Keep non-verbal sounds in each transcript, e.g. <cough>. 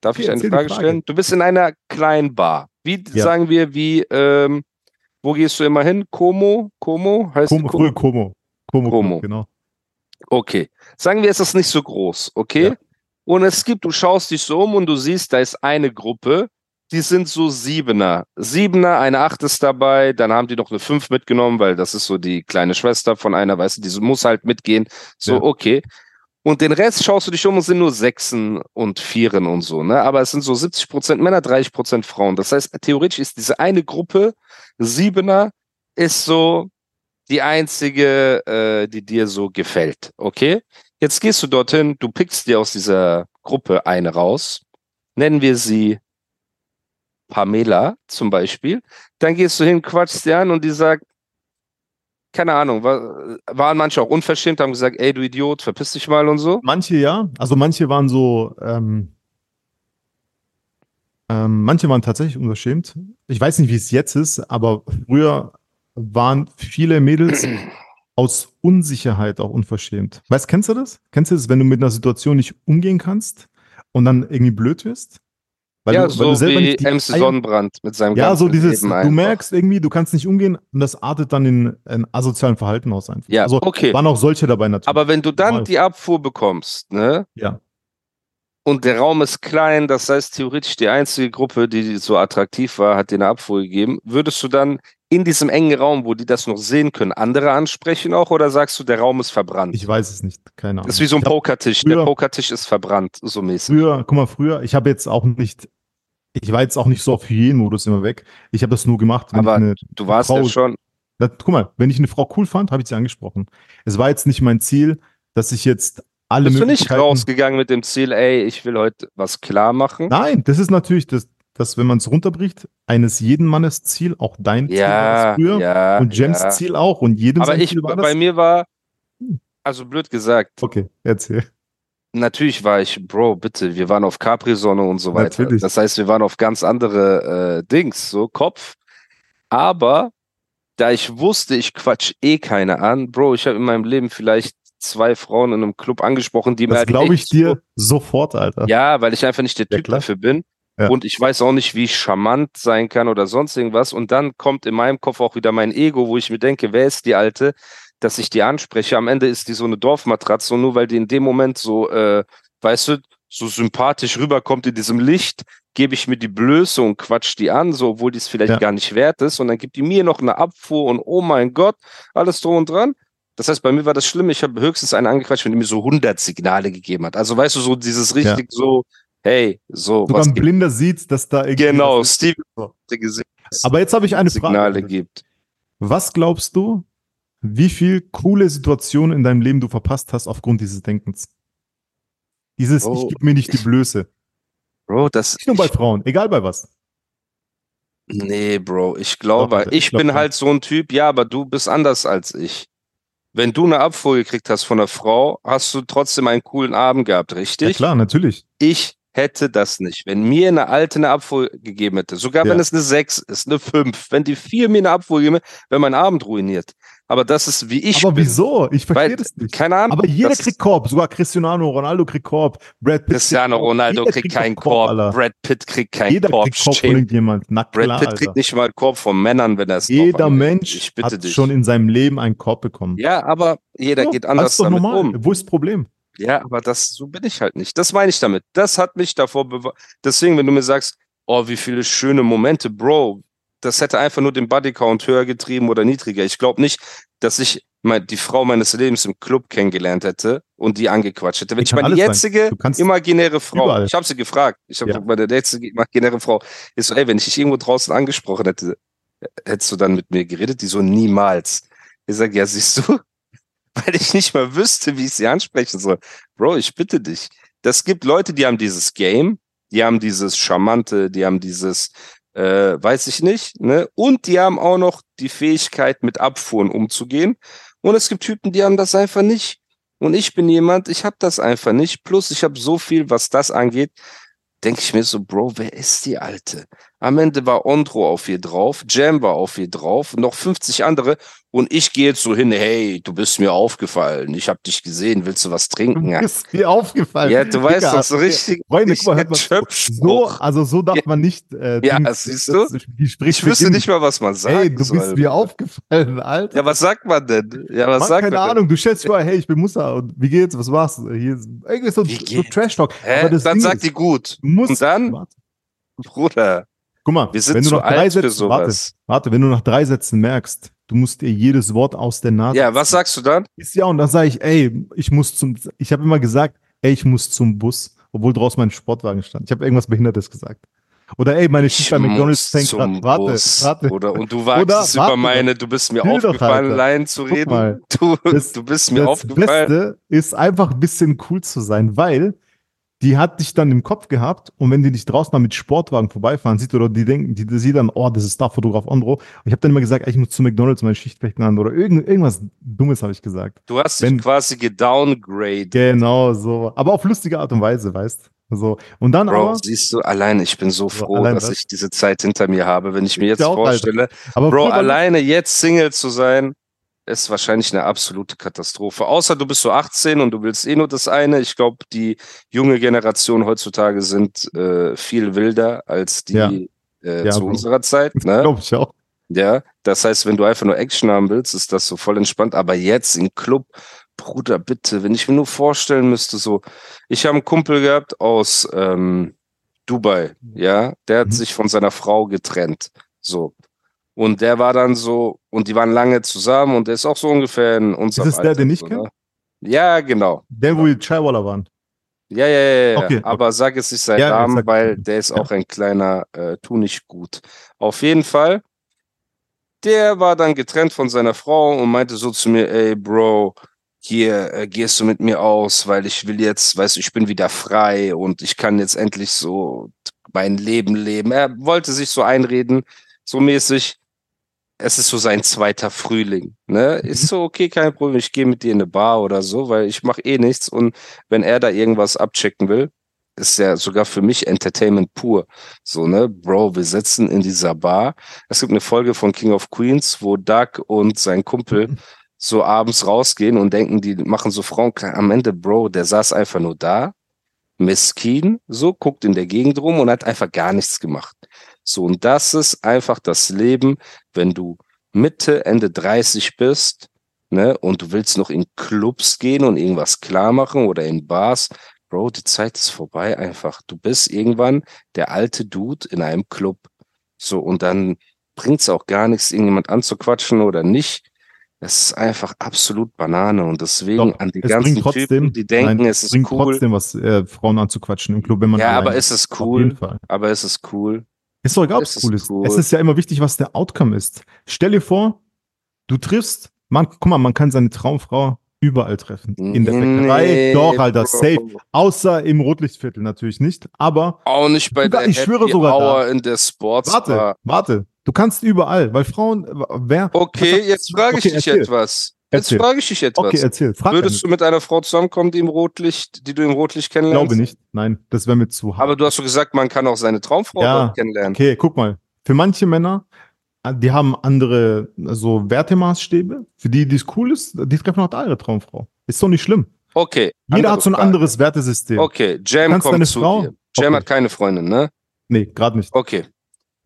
Darf ich eine Frage, Frage, stellen? Du bist in einer kleinen Bar. Wie ja. sagen wir, wie, ähm, wo gehst du immer hin? Como? Como? Heißt Como, Como? Como. Como, Como. genau. Okay. Sagen wir, es ist nicht so groß, okay? Ja. Und es gibt, du schaust dich so um und du siehst, da ist eine Gruppe, die sind so Siebener. Siebener, eine Acht ist dabei, dann haben die noch eine Fünf mitgenommen, weil das ist so die kleine Schwester von einer, weißt du, die muss halt mitgehen. So, ja. okay. Und den Rest schaust du dich um und sind nur Sechsen und Vieren und so, ne? Aber es sind so 70 Prozent Männer, 30 Prozent Frauen. Das heißt, theoretisch ist diese eine Gruppe, Siebener, ist so die einzige, äh, die dir so gefällt, okay? Jetzt gehst du dorthin, du pickst dir aus dieser Gruppe eine raus, nennen wir sie Pamela zum Beispiel. Dann gehst du hin, quatschst dir an und die sagt, keine Ahnung, war, waren manche auch unverschämt, haben gesagt, ey du Idiot, verpiss dich mal und so? Manche ja, also manche waren so, ähm, ähm, manche waren tatsächlich unverschämt. Ich weiß nicht, wie es jetzt ist, aber früher waren viele Mädels <clears throat> aus Unsicherheit auch unverschämt. Weißt, kennst du das? Kennst du das, wenn du mit einer Situation nicht umgehen kannst und dann irgendwie blöd wirst? Weil ja, du, so weil du wie MC Sonnenbrand mit seinem Ja, so dieses, Leben du einfach. merkst irgendwie, du kannst nicht umgehen und das artet dann in ein asozialen Verhalten aus einfach. Ja, also, okay. Waren auch solche dabei natürlich. Aber wenn du dann Mal. die Abfuhr bekommst, ne? Ja. Und der Raum ist klein, das heißt theoretisch die einzige Gruppe, die so attraktiv war, hat dir eine Abfuhr gegeben. Würdest du dann in diesem engen Raum, wo die das noch sehen können, andere ansprechen auch oder sagst du, der Raum ist verbrannt? Ich weiß es nicht, keine Ahnung. Das ist wie so ein Pokertisch. Früher, der Pokertisch ist verbrannt, so mäßig. Früher, guck mal, früher, ich habe jetzt auch nicht ich war jetzt auch nicht so auf Hygienmodus immer weg. Ich habe das nur gemacht. Aber du warst Frau, ja schon. Das, guck mal, wenn ich eine Frau cool fand, habe ich sie angesprochen. Es war jetzt nicht mein Ziel, dass ich jetzt alle Bist du nicht rausgegangen mit dem Ziel, ey, ich will heute was klar machen? Nein, das ist natürlich das, das wenn man es runterbricht, eines jeden Mannes Ziel, auch dein Ziel war früher ja, und Jems ja. Ziel auch und jedem Aber ich, bei mir war, also blöd gesagt. Okay, erzähl. Natürlich war ich, Bro, bitte, wir waren auf Capri-Sonne und so weiter. Natürlich. Das heißt, wir waren auf ganz andere äh, Dings, so Kopf. Aber da ich wusste, ich quatsch eh keine an, Bro, ich habe in meinem Leben vielleicht zwei Frauen in einem Club angesprochen, die das mir halt glaube ich dir so, sofort, Alter. Ja, weil ich einfach nicht der Typ ja, dafür bin. Ja. Und ich weiß auch nicht, wie ich charmant sein kann oder sonst irgendwas. Und dann kommt in meinem Kopf auch wieder mein Ego, wo ich mir denke, wer ist die Alte, dass ich die anspreche. Am Ende ist die so eine Dorfmatratze und nur weil die in dem Moment so, äh, weißt du, so sympathisch rüberkommt in diesem Licht, gebe ich mir die Blöße und quatsch die an, so obwohl die es vielleicht ja. gar nicht wert ist. Und dann gibt die mir noch eine Abfuhr und oh mein Gott, alles drum und dran. Das heißt, bei mir war das schlimm. Ich habe höchstens einen angequatscht, wenn die mir so 100 Signale gegeben hat. Also weißt du, so dieses richtig ja. so, hey, so. Sogar ein Blinder sieht, dass da irgendwie. Genau, Steve. Aber jetzt habe ich eine Signale Frage. gibt. Was glaubst du, wie viel coole Situationen in deinem Leben du verpasst hast aufgrund dieses Denkens. Dieses, Bro, ich gebe mir nicht die Blöße. Bro, das. Nicht nur bei Frauen, egal bei was. Nee, Bro, ich glaube, Doch, ich, ich glaub, bin halt so ein Typ, ja, aber du bist anders als ich. Wenn du eine Abfuhr gekriegt hast von einer Frau, hast du trotzdem einen coolen Abend gehabt, richtig? Ja, klar, natürlich. Ich hätte das nicht. Wenn mir eine alte eine Abfuhr gegeben hätte, sogar ja. wenn es eine 6 ist, eine 5, wenn die 4 mir eine Abfuhr gegeben hätte, wäre mein Abend ruiniert aber das ist wie ich. Aber bin. wieso? Ich verstehe das nicht. Keine Ahnung. Aber jeder kriegt Korb, sogar Cristiano Ronaldo kriegt Korb, Brad Pitt. Cristiano Ronaldo kriegt, kriegt keinen Korb, Korb Brad Pitt kriegt keinen jeder Korb. Kriegt Korb von irgendjemand. Na, Brad klar, Pitt Alter. kriegt nicht mal Korb von Männern, wenn er es Jeder Mensch hat dich. schon in seinem Leben einen Korb bekommen. Ja, aber jeder so, geht anders das ist doch damit normal. um. Wo ist das Problem? Ja, aber das, so bin ich halt nicht. Das meine ich damit. Das hat mich davor bewahrt. Deswegen, wenn du mir sagst, oh, wie viele schöne Momente, Bro, das hätte einfach nur den Bodycount höher getrieben oder niedriger. Ich glaube nicht, dass ich die Frau meines Lebens im Club kennengelernt hätte und die angequatscht hätte. Wenn ich meine jetzige imaginäre Frau, überall. ich habe sie gefragt, ich habe ja. meine jetzige imaginäre Frau, ist so, ey, wenn ich dich irgendwo draußen angesprochen hätte, hättest du dann mit mir geredet? Die so, niemals. Ich sage, ja, siehst du, <laughs> weil ich nicht mal wüsste, wie ich sie ansprechen soll. Bro, ich bitte dich. Das gibt Leute, die haben dieses Game, die haben dieses Charmante, die haben dieses äh, weiß ich nicht. Ne? Und die haben auch noch die Fähigkeit, mit Abfuhren umzugehen. Und es gibt Typen, die haben das einfach nicht. Und ich bin jemand, ich habe das einfach nicht. Plus, ich habe so viel, was das angeht, denke ich mir so, Bro, wer ist die Alte? Am Ende war Ondro auf ihr drauf, Jam war auf ihr drauf, noch 50 andere. Und ich gehe jetzt so hin, hey, du bist mir aufgefallen. Ich habe dich gesehen, willst du was trinken? Du bist mir aufgefallen. Ja, du weißt das so richtig. Freunde, guck mal, so, also so darf ja. man nicht. Äh, ja, Dings, siehst du? Das, ich wüsste nicht mal, was man sagt. Hey, du soll. bist mir aufgefallen, Alter. Ja, was sagt man denn? Ja, was man, sagt keine man Ahnung, du stellst vor, hey, ich bin Musa und wie geht's? Was war's? Hier ist irgendwie so, so Trash-Talk. Dann Ding sagt die gut. Und dann. Bruder. Guck mal, wir sind wenn du nach drei Sätzen, warte, warte, wenn du nach drei Sätzen merkst, du musst dir jedes Wort aus der Nase. Ja, was sagst du dann? Ist ja, und dann sage ich, ey, ich muss zum, ich habe immer gesagt, ey, ich muss zum Bus, obwohl draußen mein Sportwagen stand. Ich habe irgendwas Behindertes gesagt. Oder ey, meine Schicht bei McDonalds fängt gerade. Warte, warte. Oder und du wagst es über meine, du bist mir aufgefallen, Line zu reden. Mal, <laughs> du, das, du bist mir das aufgefallen. Das Beste ist einfach ein bisschen cool zu sein, weil die hat dich dann im Kopf gehabt und wenn die dich draußen mal mit Sportwagen vorbeifahren sieht oder die denken, die, die sieht dann, oh, das ist Starfotograf Ondro. Und ich habe dann immer gesagt, ich muss zu McDonalds meine Schicht wechseln oder irgend, irgendwas Dummes habe ich gesagt. Du hast dich wenn, quasi gedowngraded. Genau, so. Aber auf lustige Art und Weise, weißt so. Und dann Bro, aber, siehst du, allein, ich bin so froh, so, dass das? ich diese Zeit hinter mir habe, wenn ich mir jetzt ich vorstelle, aber Bro, alleine jetzt Single zu sein, ist wahrscheinlich eine absolute Katastrophe. Außer du bist so 18 und du willst eh nur das eine. Ich glaube, die junge Generation heutzutage sind äh, viel wilder als die ja. äh, ja, zu unserer Zeit. <laughs> Ne? Glaube ich auch. Ja, das heißt, wenn du einfach nur Action haben willst, ist das so voll entspannt. Aber jetzt im Club, Bruder, bitte, wenn ich mir nur vorstellen müsste, so, ich habe einen Kumpel gehabt aus ähm, Dubai, ja, der hat mhm. sich von seiner Frau getrennt. So. Und der war dann so, und die waren lange zusammen und der ist auch so ungefähr in unserem Ist es der, den ich kenne? Ja, genau. Der, wo die Chaiwala waren. Ja, ja, ja, ja. Okay, aber okay. sag es nicht sein ja, Namen, weil der ist auch ein kleiner äh, Tu nicht gut. Auf jeden Fall, der war dann getrennt von seiner Frau und meinte so zu mir, ey, Bro, hier äh, gehst du mit mir aus, weil ich will jetzt, weißt du, ich bin wieder frei und ich kann jetzt endlich so mein Leben leben. Er wollte sich so einreden, so mäßig, es ist so sein zweiter Frühling. Ne? Ist mhm. so, okay, kein Problem, ich gehe mit dir in eine Bar oder so, weil ich mache eh nichts und wenn er da irgendwas abchecken will, ist ja sogar für mich Entertainment pur. So, ne, Bro, wir sitzen in dieser Bar. Es gibt eine Folge von King of Queens, wo Doug und sein Kumpel mhm. so abends rausgehen und denken, die machen so Frauen. Am Ende, Bro, der saß einfach nur da, miskin, so, guckt in der Gegend rum und hat einfach gar nichts gemacht. So, und das ist einfach das Leben, wenn du Mitte, Ende 30 bist, ne, und du willst noch in Clubs gehen und irgendwas klar machen oder in Bars. Bro, die Zeit ist vorbei einfach. Du bist irgendwann der alte Dude in einem Club. So, und dann bringt's auch gar nichts, irgendjemand anzuquatschen oder nicht. Es ist einfach absolut Banane und deswegen Doch, an die ganzen trotzdem, Typen, die denken, nein, es ist cool. trotzdem was, äh, Frauen anzuquatschen im Club, wenn man Ja, aber ist es cool. Aber ist es cool. Ist doch egal, ob es cool ist. Cool. Es ist ja immer wichtig, was der Outcome ist. Stell dir vor, du triffst, man, guck mal, man kann seine Traumfrau überall treffen. In der Bäckerei, nee, doch, Alter, safe. Außer im Rotlichtviertel natürlich nicht, aber. Auch nicht bei der ich schwöre sogar Hour in der Sports. Warte, warte. Du kannst überall, weil Frauen, wer. Okay, jetzt frage ich okay, dich erzähl. etwas. Jetzt erzähl. frage ich dich etwas. Okay, erzähl. Frag Würdest du mit einer Frau zusammenkommen, die im Rotlicht, die du im Rotlicht kennenlernst? Ich glaube nicht. Nein, das wäre mir zu hart. Aber du hast so gesagt, man kann auch seine Traumfrau ja, kennenlernen. Okay, guck mal. Für manche Männer, äh, die haben andere so Wertemaßstäbe. Für die, die es cool ist, die treffen auch ihre Traumfrau. Ist doch nicht schlimm. Okay. Jeder hat so ein Frage. anderes Wertesystem. Okay, Jam kommt zu Frau? dir. Jam okay. hat keine Freundin, ne? Nee, gerade nicht. Okay.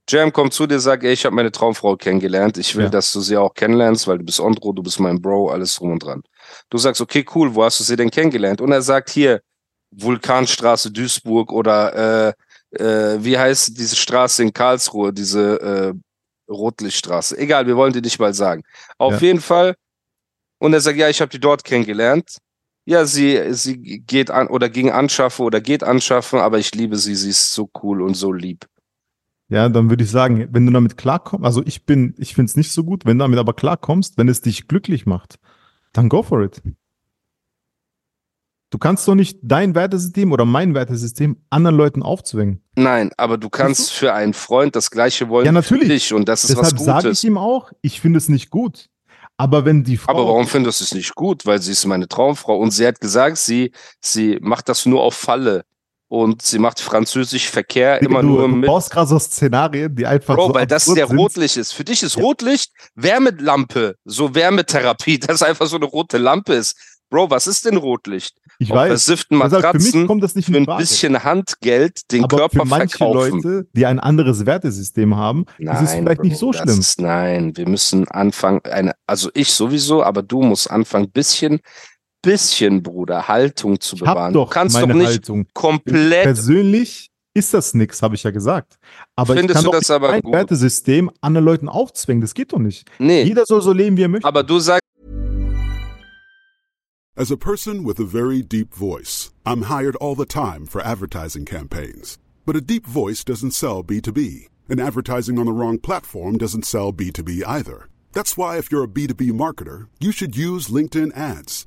Jam kommt zu dir, sagt, ey, ich habe meine Traumfrau kennengelernt. Ich will, ja. dass du sie auch kennenlernst, weil du bist Ondro, du bist mein Bro, alles drum und dran. Du sagst, okay, cool, wo hast du sie denn kennengelernt? Und er sagt, hier, Vulkanstraße Duisburg oder äh, äh, wie heißt diese Straße in Karlsruhe, diese äh, Rotlichtstraße. Egal, wir wollen die nicht mal sagen. Auf ja. jeden Fall. Und er sagt, ja, ich habe die dort kennengelernt. Ja, sie, sie geht an oder ging anschaffen oder geht anschaffen, aber ich liebe sie, sie ist so cool und so lieb. Ja, dann würde ich sagen, wenn du damit klarkommst, also ich bin, ich finde es nicht so gut, wenn du damit aber klarkommst, wenn es dich glücklich macht, dann go for it. Du kannst doch nicht dein Wertesystem oder mein Wertesystem anderen Leuten aufzwingen. Nein, aber du kannst für einen Freund das Gleiche wollen ja, natürlich. für dich und das ist Deshalb was Gutes. sage ich ihm auch, ich finde es nicht gut. Aber wenn die Frau. Aber warum findest du es nicht gut? Weil sie ist meine Traumfrau und sie hat gesagt, sie, sie macht das nur auf Falle. Und sie macht französisch Verkehr immer du, nur mit. Du baust gerade so Szenarien, die einfach Bro, so weil das der sind. Rotlicht ist. Für dich ist ja. Rotlicht Wärmelampe, so Wärmetherapie, <laughs> das einfach so eine rote Lampe ist. Bro, was ist denn Rotlicht? Ich weiß. Versifften Matratzen für mich kommt das nicht für ein bisschen Handgeld den Aber Körper für manche verkaufen. Leute, die ein anderes Wertesystem haben, nein, ist es vielleicht Bro, nicht so schlimm. Ist, nein, wir müssen anfangen, eine, also ich sowieso, aber du musst anfangen, bisschen, bisschen, Bruder, Haltung zu bewahren. Doch du kannst meine doch nicht Haltung. komplett. Persönlich ist das nix, habe ich ja gesagt. Aber Findest ich kann du doch das aber ein gut? Wertesystem anderen Leuten aufzwingen. Das geht doch nicht. Nee, Jeder soll so leben, wie er möchte. aber du sagst, As a person with a very deep voice, I'm hired all the time for advertising campaigns. But a deep voice doesn't sell B2B, and advertising on the wrong platform doesn't sell B2B either. That's why, if you're a B2B marketer, you should use LinkedIn ads.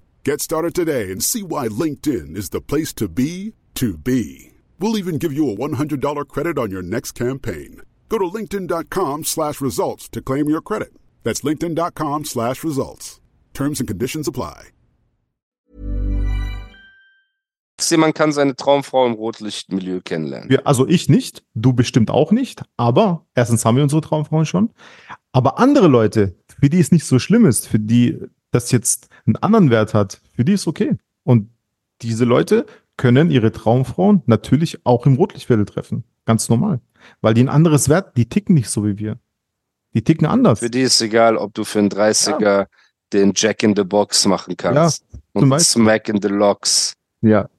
Get started today and see why LinkedIn is the place to be to be. We'll even give you a $100 credit on your next campaign. Go to linkedin.com slash results to claim your credit. That's linkedin.com slash results. Terms and conditions apply. man kann seine Traumfrau im Rotlichtmilieu kennenlernen. Wir, also ich nicht, du bestimmt auch nicht, aber erstens haben wir unsere Traumfrauen schon. Aber andere Leute, für die es nicht so schlimm ist, für die das jetzt einen anderen Wert hat, für die ist okay. Und diese Leute können ihre Traumfrauen natürlich auch im Rotlichtviertel treffen. Ganz normal. Weil die ein anderes Wert, die ticken nicht so wie wir. Die ticken anders. Für die ist egal, ob du für einen 30er ja. den Jack in the Box machen kannst. Ja, und Smack in the Locks. Ja.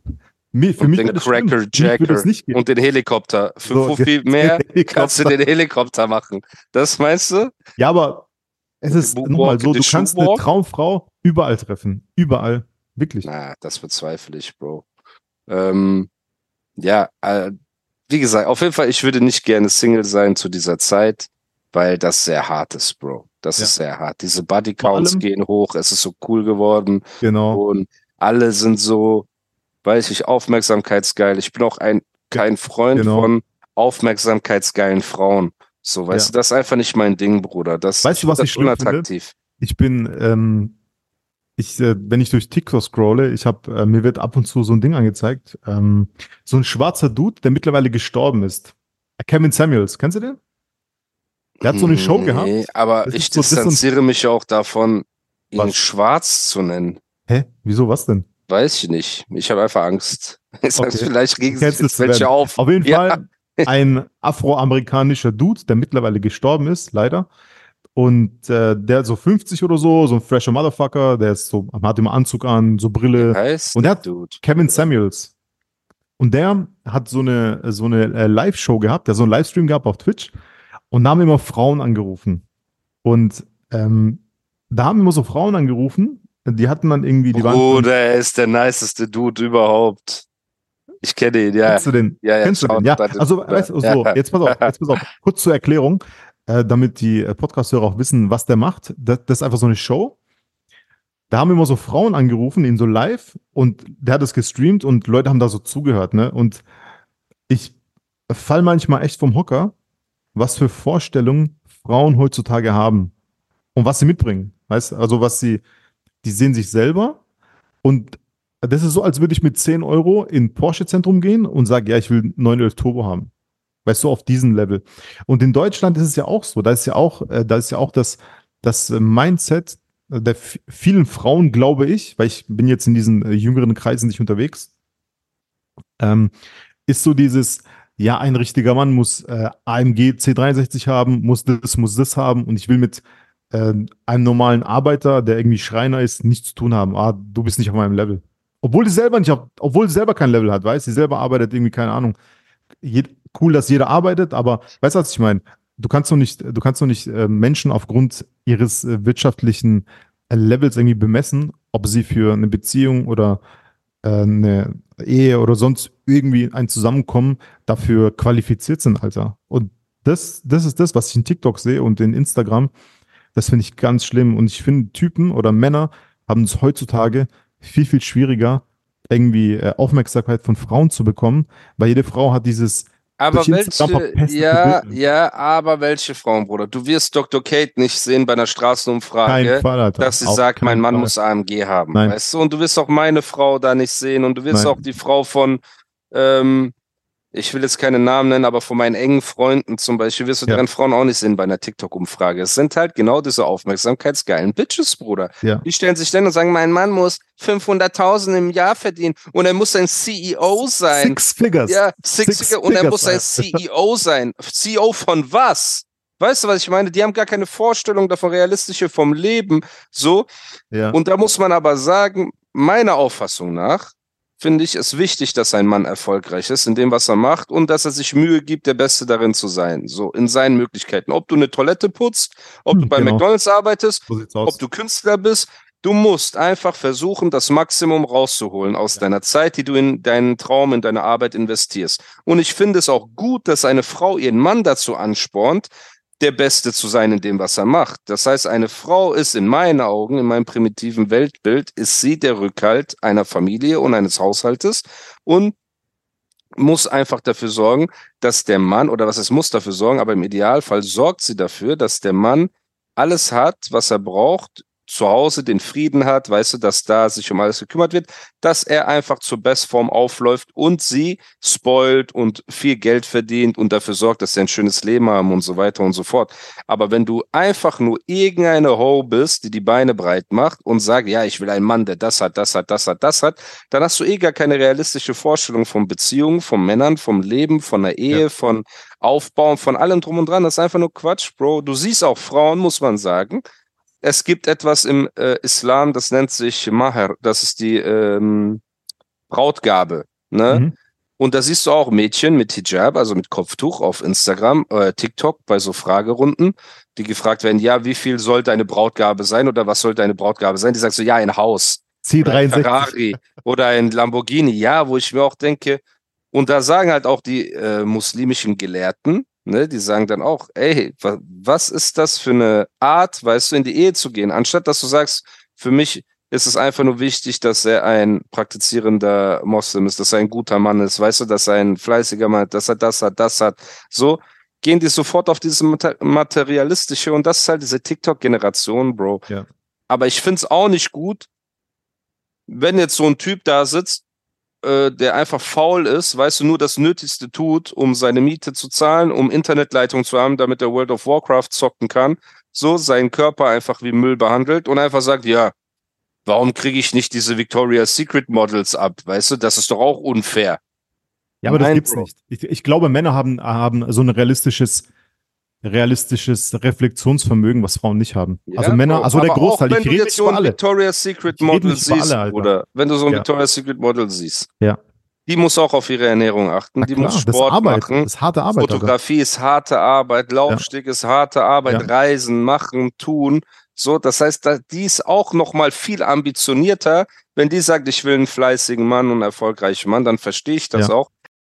Mir, für und mich den Cracker Jacker und den Helikopter. Für so, viel mehr kannst du den Helikopter machen. Das meinst du? Ja, aber es ist nochmal so, du kannst eine Traumfrau überall treffen. Überall. Wirklich. Na, das bezweifle ich, Bro. Ähm, ja, äh, wie gesagt, auf jeden Fall, ich würde nicht gerne Single sein zu dieser Zeit, weil das sehr hart ist, Bro. Das ja. ist sehr hart. Diese Bodycounts gehen hoch, es ist so cool geworden. Genau. Und alle sind so, weiß ich, aufmerksamkeitsgeil. Ich bin auch ein kein Freund Genau. von aufmerksamkeitsgeilen Frauen. So, weißt Ja. du, das ist einfach nicht mein Ding, Bruder. Das, Weißt du, was ich unattraktiv. Ich bin, ähm, ich, äh, wenn ich durch TikTok scrolle, ich habe, äh, mir wird ab und zu so ein Ding angezeigt, ähm, so ein schwarzer Dude, der mittlerweile gestorben ist. Kevin Samuels, kennst du den? Der hat so eine Show gehabt. Nee, aber Das ich so- distanziere mich auch davon, ihn Was? schwarz zu nennen. Hä? Wieso, was denn? Weiß ich nicht. Ich habe einfach Angst. <laughs> Okay. Vielleicht regen sich welche auf. Auf jeden Ja. Fall ein afroamerikanischer Dude, der mittlerweile gestorben ist, leider. Und äh, der so 50 oder so, so ein fresher Motherfucker, der ist so, hat immer Anzug an, so Brille. Heißt Und er hat- Dude. Kevin Samuels. Und der hat so eine, so eine äh, Live-Show gehabt, der hat so einen Livestream gehabt auf Twitch. Und da haben immer Frauen angerufen. Und ähm, da haben immer so Frauen angerufen, die hatten dann irgendwie, die waren. Bruder, er ist der niceste Dude überhaupt. Ich kenne ihn, ja. Kennst du den? Ja, ja, Kennst du den? Ja, also, weißt du, so, jetzt pass auf, jetzt pass auf. <laughs> Kurz zur Erklärung, äh, damit die äh, Podcast-Hörer auch wissen, was der macht. Das, das ist einfach so eine Show. Da haben immer so Frauen angerufen, ihn so live und der hat es gestreamt und Leute haben da so zugehört, ne? Und ich fall manchmal echt vom Hocker, was für Vorstellungen Frauen heutzutage haben und was sie mitbringen. Weißt also was sie, die sehen sich selber und das ist so, als würde ich mit 10 Euro in Porsche-Zentrum gehen und sage, ja, ich will 911 Turbo haben. Weißt du, auf diesem Level. Und in Deutschland ist es ja auch so. Da ist ja auch, äh, da ist ja auch das, das Mindset der vielen Frauen, glaube ich, weil ich bin jetzt in diesen äh, jüngeren Kreisen nicht unterwegs, ähm, ist so dieses, ja, ein richtiger Mann muss äh, AMG C63 haben, muss das, muss das haben und ich will mit äh, einem normalen Arbeiter, der irgendwie Schreiner ist, nichts zu tun haben. Ah, du bist nicht auf meinem Level. Obwohl sie selber nicht obwohl sie selber kein Level hat, weißt du, sie selber arbeitet irgendwie, keine Ahnung. Je, cool, dass jeder arbeitet, aber weißt du, was ich meine? Du kannst doch nicht, du kannst doch nicht äh, Menschen aufgrund ihres äh, wirtschaftlichen äh, Levels irgendwie bemessen, ob sie für eine Beziehung oder äh, eine Ehe oder sonst irgendwie ein Zusammenkommen dafür qualifiziert sind, Alter. Und das, das ist das, was ich in TikTok sehe und in Instagram. Das finde ich ganz schlimm. Und ich finde, Typen oder Männer haben es heutzutage viel, viel schwieriger, irgendwie äh, Aufmerksamkeit von Frauen zu bekommen, weil jede Frau hat dieses aber welche, ja, ja, aber welche Frauen, Bruder? Du wirst Dr. Kate nicht sehen bei einer Straßenumfrage, Fall, dass sie sagt, mein Mann Fall. muss AMG haben, Nein. weißt du? Und du wirst auch meine Frau da nicht sehen und du wirst Nein. auch die Frau von ähm, ich will jetzt keine Namen nennen, aber von meinen engen Freunden zum Beispiel wirst du ja. deren Frauen auch nicht sehen bei einer TikTok-Umfrage. Es sind halt genau diese aufmerksamkeitsgeilen Bitches, Bruder. Ja. Die stellen sich dann und sagen, mein Mann muss 500.000 im Jahr verdienen und er muss ein CEO sein. Six Figures. Ja, Six, Six Figures. Und er muss ein CEO sein. <laughs> CEO von was? Weißt du, was ich meine? Die haben gar keine Vorstellung davon, realistische vom Leben. So. Ja. Und da muss man aber sagen, meiner Auffassung nach, finde ich es wichtig, dass ein Mann erfolgreich ist in dem, was er macht und dass er sich Mühe gibt, der Beste darin zu sein. So in seinen Möglichkeiten. Ob du eine Toilette putzt, ob hm, du bei genau. McDonalds arbeitest, ob du Künstler bist, du musst einfach versuchen, das Maximum rauszuholen aus ja. deiner Zeit, die du in deinen Traum, in deine Arbeit investierst. Und ich finde es auch gut, dass eine Frau ihren Mann dazu anspornt, der Beste zu sein in dem, was er macht. Das heißt, eine Frau ist in meinen Augen, in meinem primitiven Weltbild, ist sie der Rückhalt einer Familie und eines Haushaltes und muss einfach dafür sorgen, dass der Mann, oder was es muss dafür sorgen, aber im Idealfall sorgt sie dafür, dass der Mann alles hat, was er braucht, zu Hause den Frieden hat, weißt du, dass da sich um alles gekümmert wird, dass er einfach zur Bestform aufläuft und sie spoilt und viel Geld verdient und dafür sorgt, dass sie ein schönes Leben haben und so weiter und so fort. Aber wenn du einfach nur irgendeine Ho bist, die die Beine breit macht und sagt, ja, ich will einen Mann, der das hat, das hat, das hat, das hat, dann hast du eh gar keine realistische Vorstellung von Beziehungen, von Männern, vom Leben, von der Ehe, ja. von Aufbauen, von allem drum und dran. Das ist einfach nur Quatsch, Bro. Du siehst auch Frauen, muss man sagen, es gibt etwas im äh, Islam, das nennt sich Maher, das ist die ähm, Brautgabe. Ne? Mhm. Und da siehst du auch Mädchen mit Hijab, also mit Kopftuch auf Instagram, äh, TikTok bei so Fragerunden, die gefragt werden, ja, wie viel soll deine Brautgabe sein oder was soll deine Brautgabe sein? Die sagst so, ja, ein Haus. C63. Oder ein Ferrari oder ein Lamborghini, ja, wo ich mir auch denke, und da sagen halt auch die äh, muslimischen Gelehrten, Ne, die sagen dann auch, ey, was ist das für eine Art, weißt du, in die Ehe zu gehen? Anstatt dass du sagst, für mich ist es einfach nur wichtig, dass er ein praktizierender Moslem ist, dass er ein guter Mann ist, weißt du, dass er ein fleißiger Mann ist, dass er das hat, das hat. So gehen die sofort auf diese materialistische und das ist halt diese TikTok-Generation, Bro. Ja. Aber ich find's auch nicht gut, wenn jetzt so ein Typ da sitzt äh, der einfach faul ist, weißt du, nur das Nötigste tut, um seine Miete zu zahlen, um Internetleitung zu haben, damit er World of Warcraft zocken kann, so seinen Körper einfach wie Müll behandelt und einfach sagt, ja, warum kriege ich nicht diese Victoria's Secret Models ab? Weißt du, das ist doch auch unfair. Ja, aber das gibt's Bro. nicht. Ich, ich, glaube, Männer haben, haben so ein realistisches realistisches Reflexionsvermögen, was Frauen nicht haben. Ja, also Männer, also der Großteil, auch, wenn ich rede jetzt so ein Victoria's Secret Model siehst, alle, oder wenn du so ein ja. Victoria's Secret Model siehst. Ja. Die muss auch auf ihre Ernährung achten. Na die klar, muss Sport Arbeit, machen. Das ist harte Arbeit. Fotografie oder? ist harte Arbeit. Laufsteg ja. ist harte Arbeit. Reisen, machen, tun. So, das heißt, die ist auch noch mal viel ambitionierter. Wenn die sagt, ich will einen fleißigen Mann und einen erfolgreichen Mann, dann verstehe ich das auch.